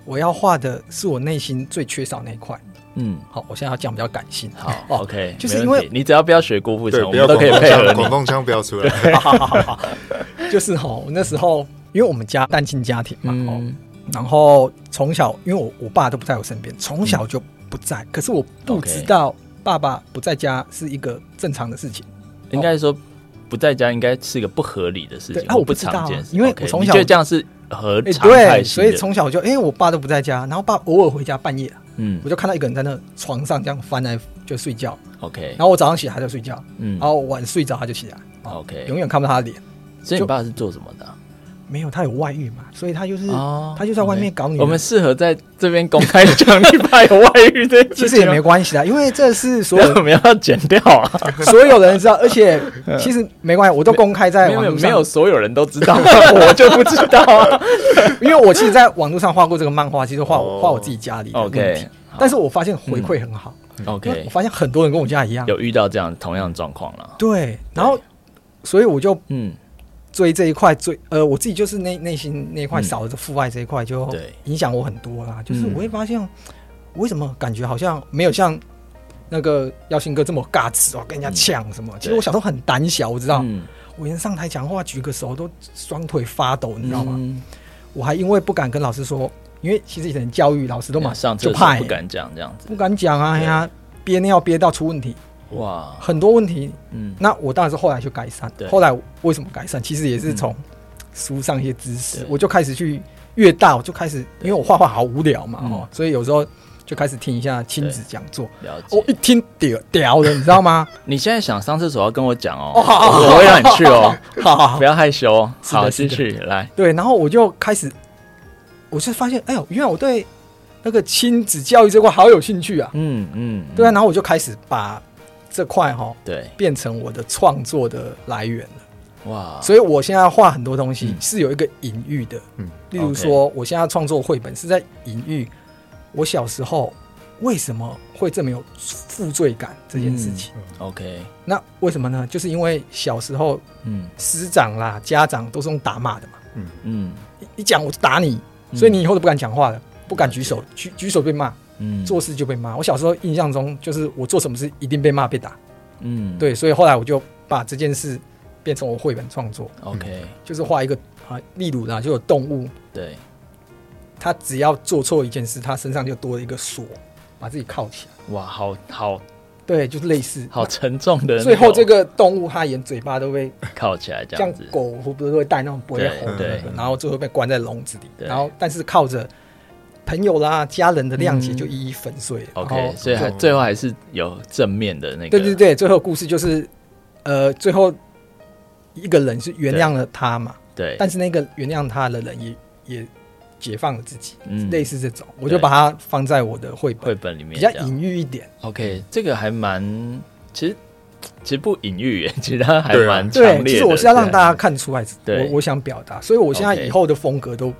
我要画的是我内心最缺少那一块。嗯，好，我现在要讲比较感性。好，OK，就是因为你只要不要学郭富城，我们都可以配合你。广东腔不要出来。好好好好，就是哈，那时候因为我们家单亲家庭嘛，嗯，然后从小因为我我爸都不在我身边，从小就不在。可是我不知道爸爸不在家是一个正常的事情，应该说不在家应该是一个不合理的事情。啊，我不知道，因为我从小就这样是合常对，所以从小就因为，我爸都不在家，然后爸偶尔回家半夜。嗯，我就看到一个人在那床上这样翻来就睡觉，OK。然后我早上起来他就睡觉，嗯，然后晚睡着他就起来，OK。永远看不到他的脸。所以你爸是做什么的？没有，他有外遇嘛，所以他就是他就在外面搞你。我们适合在这边公开讲你爸有外遇的，其实也没关系啊，因为这是所有 我们要剪掉啊，所有人知道，而且 其实没关系，我都公开在网络上，没有所有人都知道，我就不知道，因为我其实在网络上画过这个漫画，其实画画我自己家里的，OK。但是我发现回馈很好，OK。我发现很多人跟我家一样，有遇到这样同样的状况了。对，然后所以我就嗯追这一块，追呃我自己就是内内心那块少了这父爱这一块，就影响我很多啦。就是我会发现，为什么感觉好像没有像那个耀兴哥这么尬词哦，跟人家呛什么？其实我小时候很胆小，我知道，我连上台讲话举个手都双腿发抖，你知道吗？我还因为不敢跟老师说。因为其实以前教育老师都马上就怕，不敢讲这样子，不敢讲啊呀，憋尿憋到出问题，哇，很多问题。嗯，那我当然是后来去改善。后来为什么改善？其实也是从书上一些知识，我就开始去越大，我就开始，因为我画画好无聊嘛，哦，所以有时候就开始听一下亲子讲座。了解，我一听屌屌的，你知道吗？你现在想上厕所要跟我讲哦，我会让你去哦，好，不要害羞，好，继续来。对，然后我就开始。我就发现，哎呦，原来我对那个亲子教育这块好有兴趣啊！嗯嗯，对啊，然后我就开始把这块哈，对，变成我的创作的来源了。哇！所以我现在画很多东西是有一个隐喻的，嗯，例如说，我现在创作绘本是在隐喻我小时候为什么会这么有负罪感这件事情。OK，那为什么呢？就是因为小时候，嗯，师长啦、家长都是用打骂的嘛，嗯嗯，你讲我就打你。所以你以后都不敢讲话了，不敢举手，举举手被骂，嗯，做事就被骂。我小时候印象中就是我做什么事一定被骂被打，嗯，对，所以后来我就把这件事变成我绘本创作，OK，就是画一个啊，例如呢，就有动物，对，他只要做错一件事，他身上就多了一个锁，把自己铐起来。哇，好好，对，就是类似，好沉重的。最后这个动物它连嘴巴都被 铐起来，这样子。像狗会不是会戴那种不会红的，然后最后被关在笼子里，然后但是靠着朋友啦、家人的谅解，就一一粉碎。OK，所以还最后还是有正面的那个。对对对，最后故事就是，呃，最后一个人是原谅了他嘛。对，但是那个原谅他的人也也解放了自己，嗯，类似这种，我就把它放在我的绘本绘本里面，比较隐喻一点。OK，这个还蛮，其实其实不隐喻，其实它还蛮强烈的。其实我是要让大家看出来，我我想表达，所以我现在以后的风格都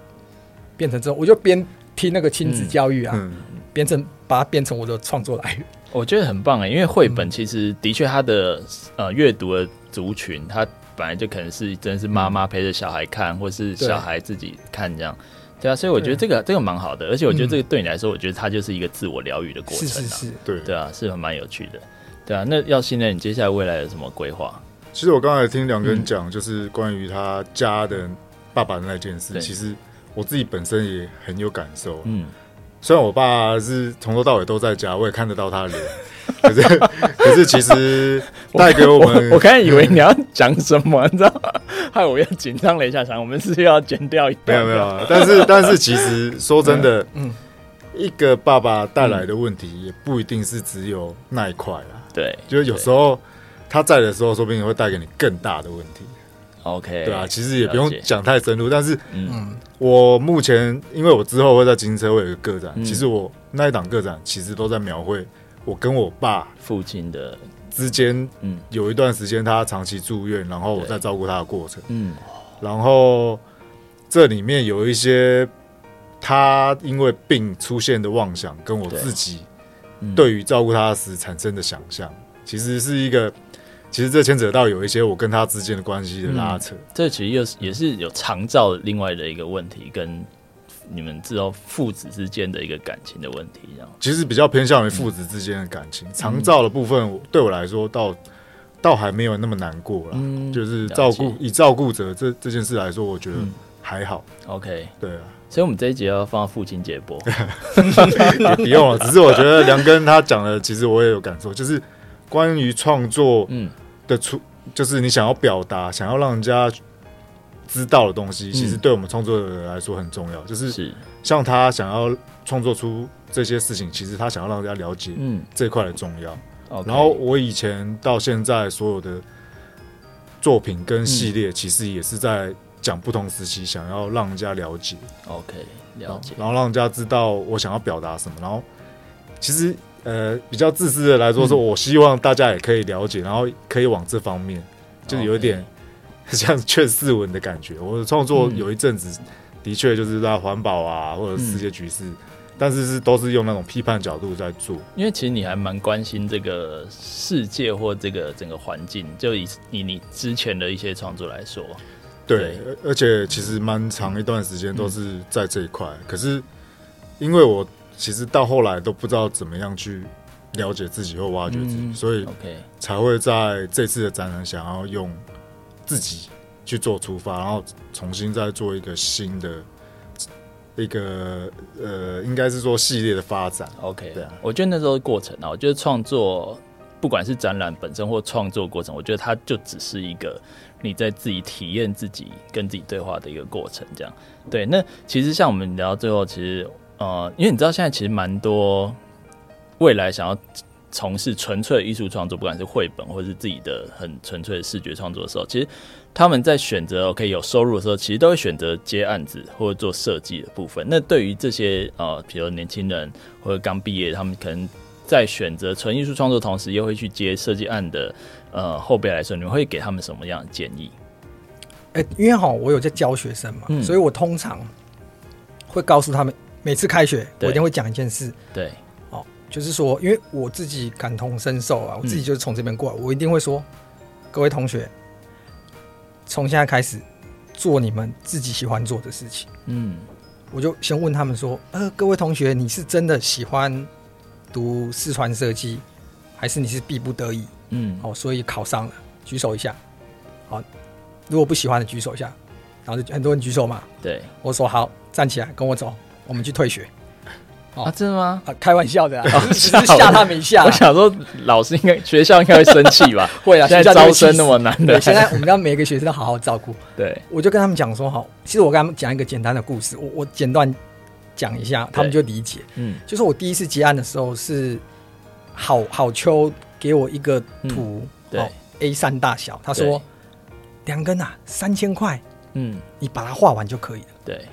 变成这种，我就边听那个亲子教育啊，变成把它变成我的创作来源。我觉得很棒哎，因为绘本其实的确它的呃阅读的族群它。本来就可能是真的是妈妈陪着小孩看，嗯、或是小孩自己看这样，对，啊，所以我觉得这个这个蛮好的，而且我觉得这个对你来说，我觉得它就是一个自我疗愈的过程啊，是是是，对。对啊，是很蛮有趣的，对啊。那耀信呢，你接下来未来有什么规划？其实我刚才听两个人讲，就是关于他家的爸爸的那件事，嗯、其实我自己本身也很有感受，嗯。虽然我爸是从头到尾都在家，我也看得到他的脸，可是可是其实带给我们，我刚才以为你要讲什么，你知道吗？害我又紧张了一下，想我们是要剪掉一段，没有没有，但是但是其实说真的，嗯，一个爸爸带来的问题也不一定是只有那一块啦，对，就是有时候他在的时候，说不定会带给你更大的问题。OK，对啊，其实也不用讲太深入，但是，嗯，我目前因为我之后会在金车会有一个个展，嗯、其实我那一档个展其实都在描绘我跟我爸父亲的。之间，嗯，有一段时间他长期住院，然后我在照顾他的过程，嗯，然后这里面有一些他因为病出现的妄想，跟我自己对于照顾他时产生的想象，其实是一个。其实这牵扯到有一些我跟他之间的关系的拉扯，嗯、这其实又是也是有长照另外的一个问题，跟你们知道父子之间的一个感情的问题，这样。其实比较偏向于父子之间的感情，嗯、长照的部分对我来说倒倒还没有那么难过了，嗯、就是照顾以照顾者这这件事来说，我觉得还好。嗯、OK，对啊，所以我们这一集要放父亲节播，也不用了。只是我觉得梁根他讲的，其实我也有感受，就是关于创作，嗯。的出就是你想要表达、想要让人家知道的东西，其实对我们创作者来说很重要。就是像他想要创作出这些事情，其实他想要让人家了解这块的重要。然后我以前到现在所有的作品跟系列，其实也是在讲不同时期想要让人家了解。OK，了解，然后让人家知道我想要表达什么。然后其实。呃，比较自私的来说，说我希望大家也可以了解，然后可以往这方面，就是有一点 像劝世文的感觉。我的创作有一阵子的确就是在环保啊，或者世界局势，但是是都是用那种批判角度在做。因为其实你还蛮关心这个世界或这个整个环境，就以以你之前的一些创作来说，对，而且其实蛮长一段时间都是在这一块。可是因为我。其实到后来都不知道怎么样去了解自己或挖掘自己，嗯、所以才会在这次的展览想要用自己去做出发，然后重新再做一个新的一个呃，应该是说系列的发展。OK，对啊，我觉得那时候过程啊，我觉得创作不管是展览本身或创作过程，我觉得它就只是一个你在自己体验自己跟自己对话的一个过程。这样对，那其实像我们聊到最后，其实。呃，因为你知道现在其实蛮多未来想要从事纯粹的艺术创作，不管是绘本或者是自己的很纯粹的视觉创作的时候，其实他们在选择 OK 有收入的时候，其实都会选择接案子或者做设计的部分。那对于这些呃，比如年轻人或者刚毕业，他们可能在选择纯艺术创作同时，又会去接设计案的呃后辈来说，你们会给他们什么样的建议？哎、欸，因为好，我有在教学生嘛，嗯、所以我通常会告诉他们。每次开学，我一定会讲一件事。对，哦，就是说，因为我自己感同身受啊，我自己就是从这边过来，嗯、我一定会说，各位同学，从现在开始做你们自己喜欢做的事情。嗯，我就先问他们说，呃，各位同学，你是真的喜欢读四川设计，还是你是逼不得已？嗯，好、哦，所以考上了，举手一下。好，如果不喜欢的举手一下。然后就很多人举手嘛。对，我说好，站起来跟我走，我们去退学。啊，真的吗？啊，开玩笑的，只是吓他们一下。我想说，老师应该学校应该会生气吧？会啊，现在招生那么难的，现在我们要每个学生都好好照顾。对，我就跟他们讲说，好，其实我跟他们讲一个简单的故事，我我简短讲一下，他们就理解。嗯，就是我第一次接案的时候，是好好秋给我一个图，对，A 三大小，他说两根啊，三千块，嗯，你把它画完就可以了。对。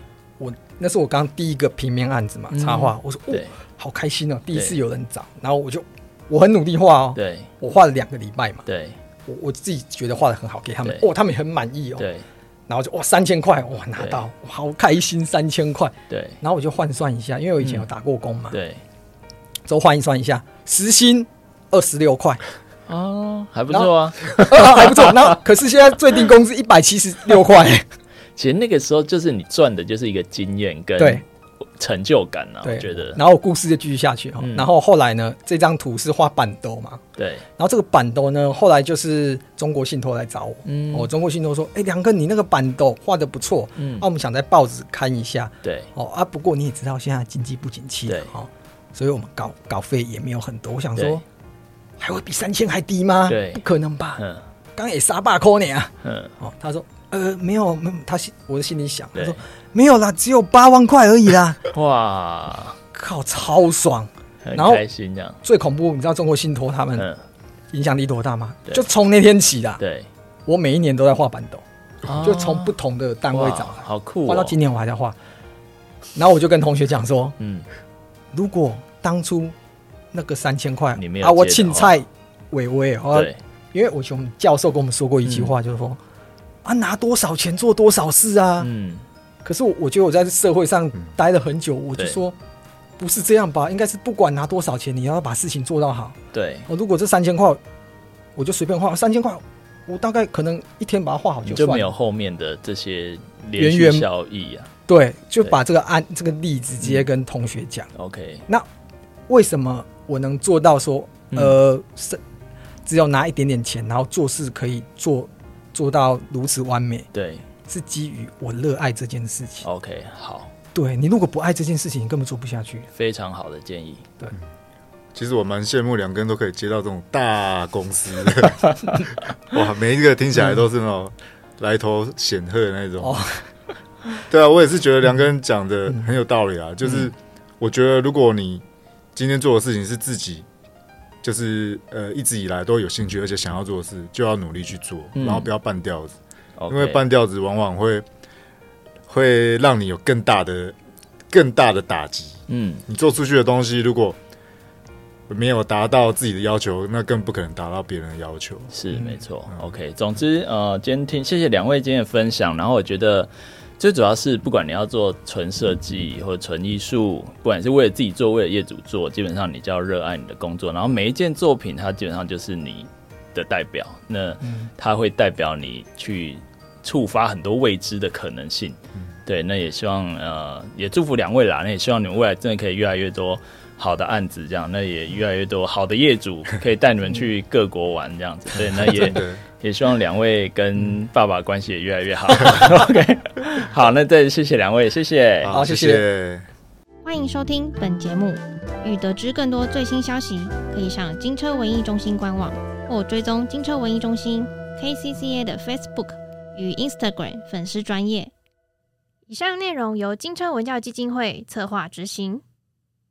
我那是我刚第一个平面案子嘛，插画。我说，哦，好开心哦，第一次有人找。然后我就我很努力画哦，对，我画了两个礼拜嘛，对，我我自己觉得画的很好，给他们，哦，他们也很满意哦，对。然后就哇，三千块哇拿到，好开心，三千块，对。然后我就换算一下，因为我以前有打过工嘛，对，之后换算一下，时薪二十六块，哦，还不错啊，还不错。那可是现在最低工资一百七十六块。其实那个时候就是你赚的，就是一个经验跟成就感啊。我觉得。然后故事就继续下去哈。然后后来呢，这张图是画板兜嘛？对。然后这个板兜呢，后来就是中国信托来找我。嗯。哦，中国信托说：“哎，梁哥，你那个板兜画的不错。嗯。那我们想在报纸看一下。对。哦啊，不过你也知道现在经济不景气。对。哦，所以我们稿稿费也没有很多。我想说，还会比三千还低吗？对。不可能吧？嗯。刚也三百块呢啊。嗯。哦，他说。呃，没有，没有，他心，我的心里想，他说没有啦，只有八万块而已啦。哇，靠，超爽，很开心这样。最恐怖，你知道中国信托他们影响力多大吗？就从那天起的，对，我每一年都在画板斗，就从不同的单位找，好酷，画到今年我还在画。然后我就跟同学讲说，嗯，如果当初那个三千块，啊，我请菜微微，对，因为我从教授跟我们说过一句话，就是说。啊，拿多少钱做多少事啊！嗯，可是我我觉得我在社会上待了很久，嗯、我就说不是这样吧？应该是不管拿多少钱，你要把事情做到好。对，我如果这三千块，我就随便画三千块，我大概可能一天把它画好就算了，就没有后面的这些连续效益啊。对，就把这个案这个例子直接跟同学讲。OK，、嗯、那为什么我能做到说，呃，是、嗯、只有拿一点点钱，然后做事可以做？做到如此完美，对，是基于我热爱这件事情。OK，好，对，你如果不爱这件事情，你根本做不下去。非常好的建议。对，其实我蛮羡慕两个人都可以接到这种大公司，哇，每一个听起来都是那种来头显赫的那种。哦，对啊，我也是觉得两个人讲的很有道理啊。就是我觉得，如果你今天做的事情是自己。就是呃，一直以来都有兴趣，而且想要做的事，就要努力去做，嗯、然后不要半吊子因为半吊子往往会会让你有更大的、更大的打击。嗯，你做出去的东西如果没有达到自己的要求，那更不可能达到别人的要求。是没错。嗯、OK，总之呃，今天听谢谢两位今天的分享，然后我觉得。最主要是，不管你要做纯设计或者纯艺术，不管是为了自己做，为了业主做，基本上你就要热爱你的工作。然后每一件作品，它基本上就是你的代表，那它会代表你去触发很多未知的可能性。对，那也希望呃，也祝福两位啦。那也希望你们未来真的可以越来越多好的案子，这样，那也越来越多好的业主可以带你们去各国玩，这样子。对，那也。也希望两位跟爸爸关系也越来越好。OK，好，那再谢谢两位，谢谢，好，谢谢。欢迎收听本节目，欲得知更多最新消息，可以上金车文艺中心官网或追踪金车文艺中心 KCCA 的 Facebook 与 Instagram 粉丝专业。以上内容由金车文教基金会策划执行。